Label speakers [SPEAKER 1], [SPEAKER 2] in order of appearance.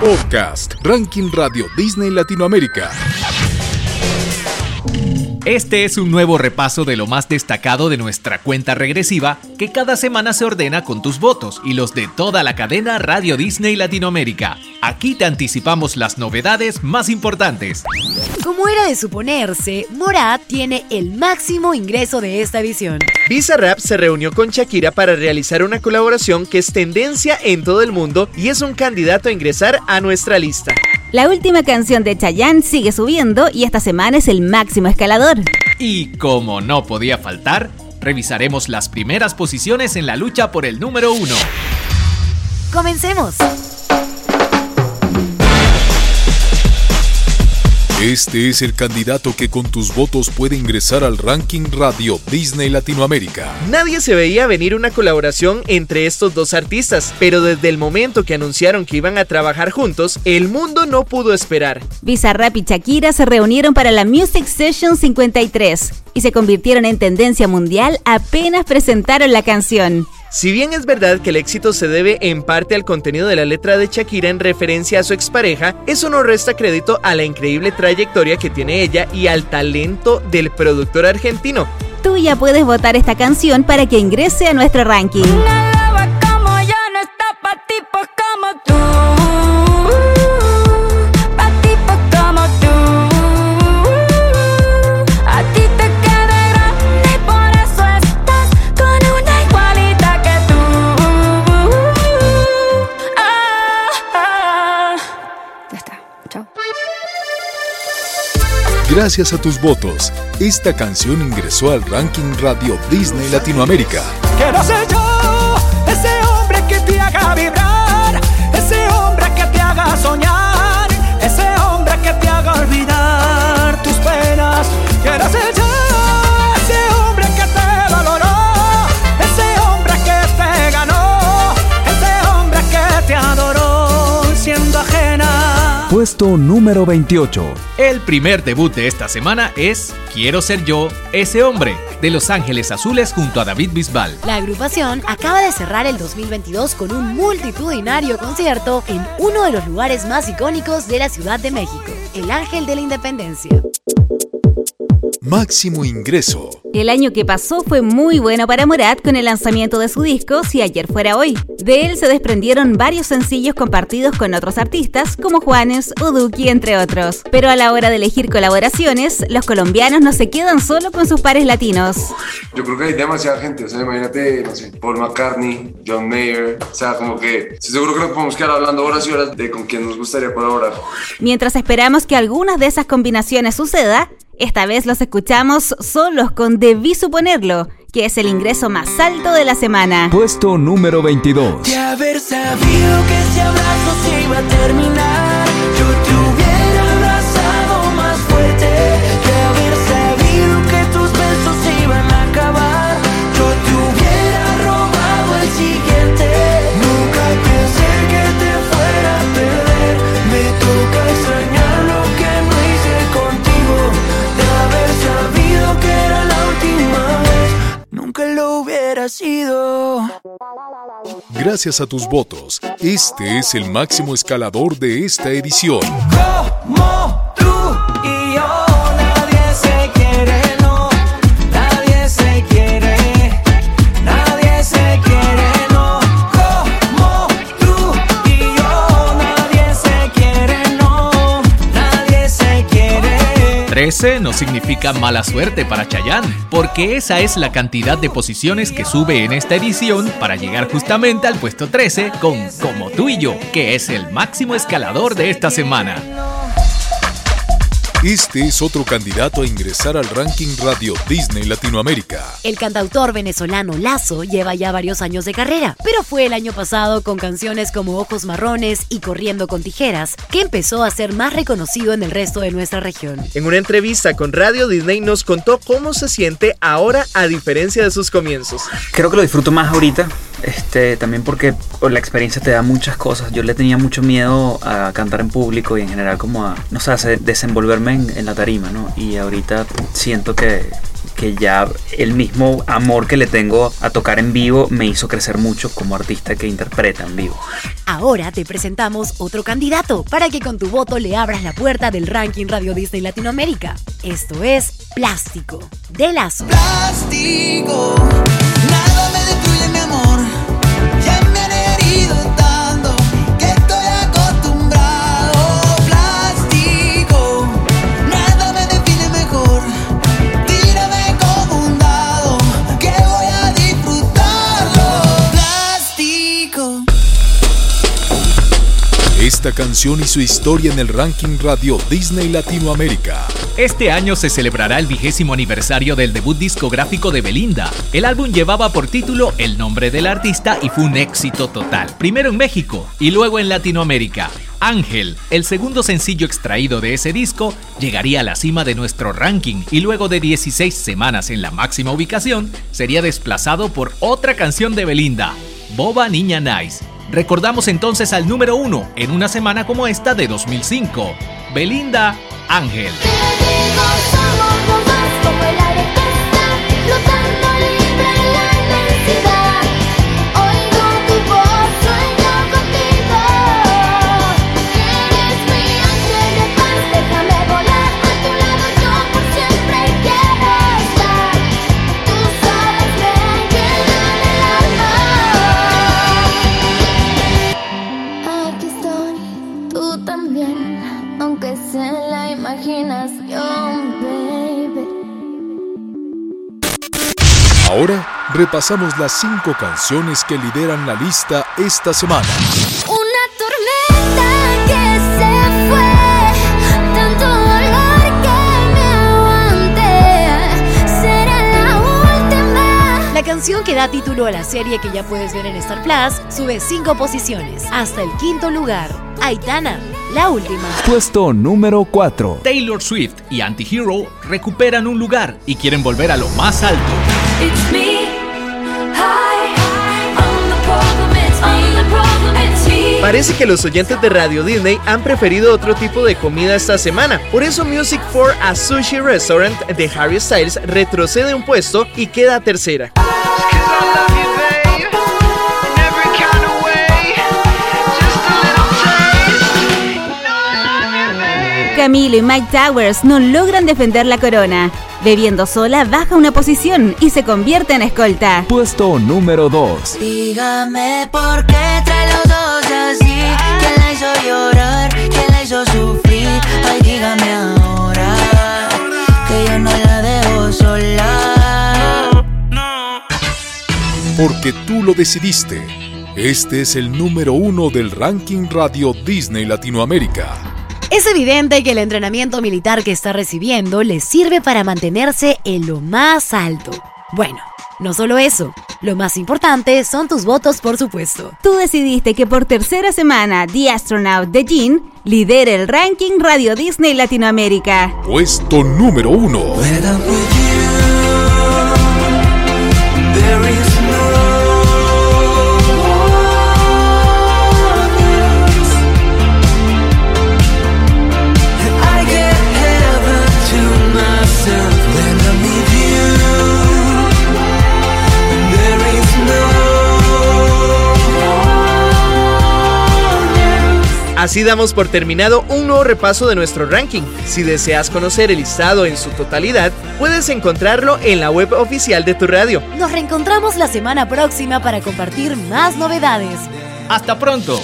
[SPEAKER 1] Podcast Ranking Radio Disney Latinoamérica.
[SPEAKER 2] Este es un nuevo repaso de lo más destacado de nuestra cuenta regresiva que cada semana se ordena con tus votos y los de toda la cadena Radio Disney Latinoamérica. Aquí te anticipamos las novedades más importantes.
[SPEAKER 3] Como era de suponerse, Morat tiene el máximo ingreso de esta edición.
[SPEAKER 4] Bizarrap se reunió con Shakira para realizar una colaboración que es tendencia en todo el mundo y es un candidato a ingresar a nuestra lista.
[SPEAKER 5] La última canción de Chayanne sigue subiendo y esta semana es el máximo escalador.
[SPEAKER 2] Y como no podía faltar, revisaremos las primeras posiciones en la lucha por el número uno.
[SPEAKER 3] ¡Comencemos!
[SPEAKER 1] Este es el candidato que con tus votos puede ingresar al ranking Radio Disney Latinoamérica.
[SPEAKER 4] Nadie se veía venir una colaboración entre estos dos artistas, pero desde el momento que anunciaron que iban a trabajar juntos, el mundo no pudo esperar.
[SPEAKER 5] Bizarrap y Shakira se reunieron para la Music Session 53 y se convirtieron en tendencia mundial apenas presentaron la canción.
[SPEAKER 4] Si bien es verdad que el éxito se debe en parte al contenido de la letra de Shakira en referencia a su expareja, eso no resta crédito a la increíble trayectoria que tiene ella y al talento del productor argentino.
[SPEAKER 5] Tú ya puedes votar esta canción para que ingrese a nuestro ranking.
[SPEAKER 1] Gracias a tus votos, esta canción ingresó al ranking Radio Disney Latinoamérica. Puesto número 28.
[SPEAKER 2] El primer debut de esta semana es Quiero ser yo, ese hombre, de Los Ángeles Azules junto a David Bisbal.
[SPEAKER 3] La agrupación acaba de cerrar el 2022 con un multitudinario concierto en uno de los lugares más icónicos de la Ciudad de México, el Ángel de la Independencia.
[SPEAKER 1] Máximo ingreso.
[SPEAKER 5] El año que pasó fue muy bueno para Morat con el lanzamiento de su disco Si ayer fuera hoy. De él se desprendieron varios sencillos compartidos con otros artistas como Juanes, Uduki, entre otros. Pero a la hora de elegir colaboraciones, los colombianos no se quedan solo con sus pares latinos.
[SPEAKER 6] Yo creo que hay demasiada gente, o sea, imagínate, no sé, Paul McCartney, John Mayer, o sea, como que seguro que nos podemos quedar hablando horas y horas de con quién nos gustaría colaborar.
[SPEAKER 5] Mientras esperamos que algunas de esas combinaciones suceda, esta vez los escuchamos solos con Debí Suponerlo, que es el ingreso más alto de la semana.
[SPEAKER 1] Puesto número 22.
[SPEAKER 7] De haber sabido que ese abrazo se iba a terminar,
[SPEAKER 1] Gracias a tus votos, este es el máximo escalador de esta edición.
[SPEAKER 2] 13 no significa mala suerte para Chayanne, porque esa es la cantidad de posiciones que sube en esta edición para llegar justamente al puesto 13 con Como tú y yo, que es el máximo escalador de esta semana.
[SPEAKER 1] Este es otro candidato a ingresar al ranking Radio Disney Latinoamérica.
[SPEAKER 3] El cantautor venezolano Lazo lleva ya varios años de carrera, pero fue el año pasado con canciones como Ojos Marrones y Corriendo con Tijeras que empezó a ser más reconocido en el resto de nuestra región.
[SPEAKER 4] En una entrevista con Radio Disney nos contó cómo se siente ahora a diferencia de sus comienzos.
[SPEAKER 8] Creo que lo disfruto más ahorita, este, también porque la experiencia te da muchas cosas. Yo le tenía mucho miedo a cantar en público y en general como a, no sé, a desenvolverme en, en la tarima, ¿no? Y ahorita siento que, que ya el mismo amor que le tengo a tocar en vivo me hizo crecer mucho como artista que interpreta en vivo.
[SPEAKER 3] Ahora te presentamos otro candidato para que con tu voto le abras la puerta del ranking Radio Disney Latinoamérica. Esto es Plástico, de Lazo.
[SPEAKER 7] Plástico, me
[SPEAKER 1] Esta canción y su historia en el ranking radio Disney Latinoamérica.
[SPEAKER 2] Este año se celebrará el vigésimo aniversario del debut discográfico de Belinda. El álbum llevaba por título El nombre del artista y fue un éxito total, primero en México y luego en Latinoamérica. Ángel, el segundo sencillo extraído de ese disco, llegaría a la cima de nuestro ranking y luego de 16 semanas en la máxima ubicación, sería desplazado por otra canción de Belinda, Boba Niña Nice. Recordamos entonces al número uno en una semana como esta de 2005, Belinda Ángel.
[SPEAKER 9] También, aunque sea en la imaginación, baby.
[SPEAKER 1] Ahora repasamos las cinco canciones que lideran la lista esta semana.
[SPEAKER 9] Una tormenta que se fue, tanto dolor que me aguanté. Será la última.
[SPEAKER 3] La canción que da título a la serie que ya puedes ver en Star Plus sube 5 posiciones hasta el quinto lugar. Aitana, la última.
[SPEAKER 10] Puesto número 4.
[SPEAKER 2] Taylor Swift y Antihero recuperan un lugar y quieren volver a lo más alto.
[SPEAKER 9] It's me.
[SPEAKER 4] Parece que los oyentes de Radio Disney han preferido otro tipo de comida esta semana. Por eso Music for a Sushi Restaurant de Harry Styles retrocede un puesto y queda tercera.
[SPEAKER 5] Camilo y Mike Towers no logran defender la corona. Bebiendo sola baja una posición y se convierte en escolta.
[SPEAKER 10] Puesto número 2.
[SPEAKER 7] Dígame por qué trae los dos así. ¿Quién la hizo llorar? ¿Quién la hizo sufrir? Ay, dígame ahora que yo no la dejo sola.
[SPEAKER 1] Porque tú lo decidiste. Este es el número uno del ranking radio Disney Latinoamérica.
[SPEAKER 3] Es evidente que el entrenamiento militar que está recibiendo le sirve para mantenerse en lo más alto. Bueno, no solo eso, lo más importante son tus votos, por supuesto.
[SPEAKER 5] Tú decidiste que por tercera semana The Astronaut de Jean lidere el ranking Radio Disney Latinoamérica.
[SPEAKER 1] Puesto número uno.
[SPEAKER 4] Así damos por terminado un nuevo repaso de nuestro ranking. Si deseas conocer el listado en su totalidad, puedes encontrarlo en la web oficial de tu radio.
[SPEAKER 3] Nos reencontramos la semana próxima para compartir más novedades.
[SPEAKER 2] Hasta pronto.